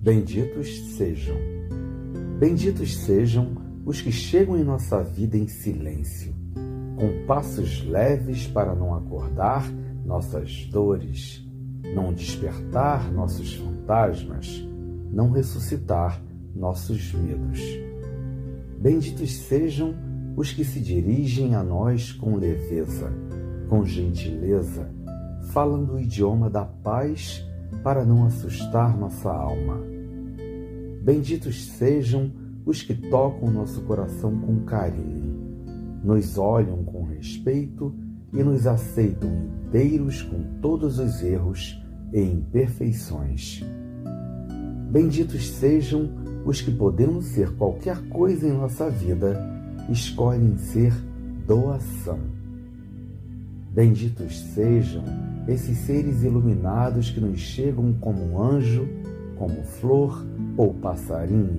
Benditos sejam. Benditos sejam os que chegam em nossa vida em silêncio, com passos leves para não acordar nossas dores, não despertar nossos fantasmas, não ressuscitar nossos medos. Benditos sejam os que se dirigem a nós com leveza, com gentileza, falando o idioma da paz para não assustar nossa alma. Benditos sejam os que tocam nosso coração com carinho, nos olham com respeito e nos aceitam inteiros com todos os erros e imperfeições. Benditos sejam os que, podendo ser qualquer coisa em nossa vida, escolhem ser doação. Benditos sejam esses seres iluminados que nos chegam como um anjo, como flor ou passarinho,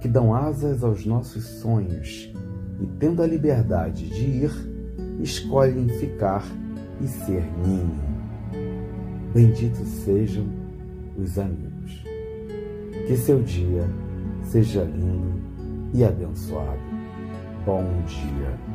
que dão asas aos nossos sonhos e, tendo a liberdade de ir, escolhem ficar e ser ninho. Benditos sejam os amigos. Que seu dia seja lindo e abençoado. Bom dia.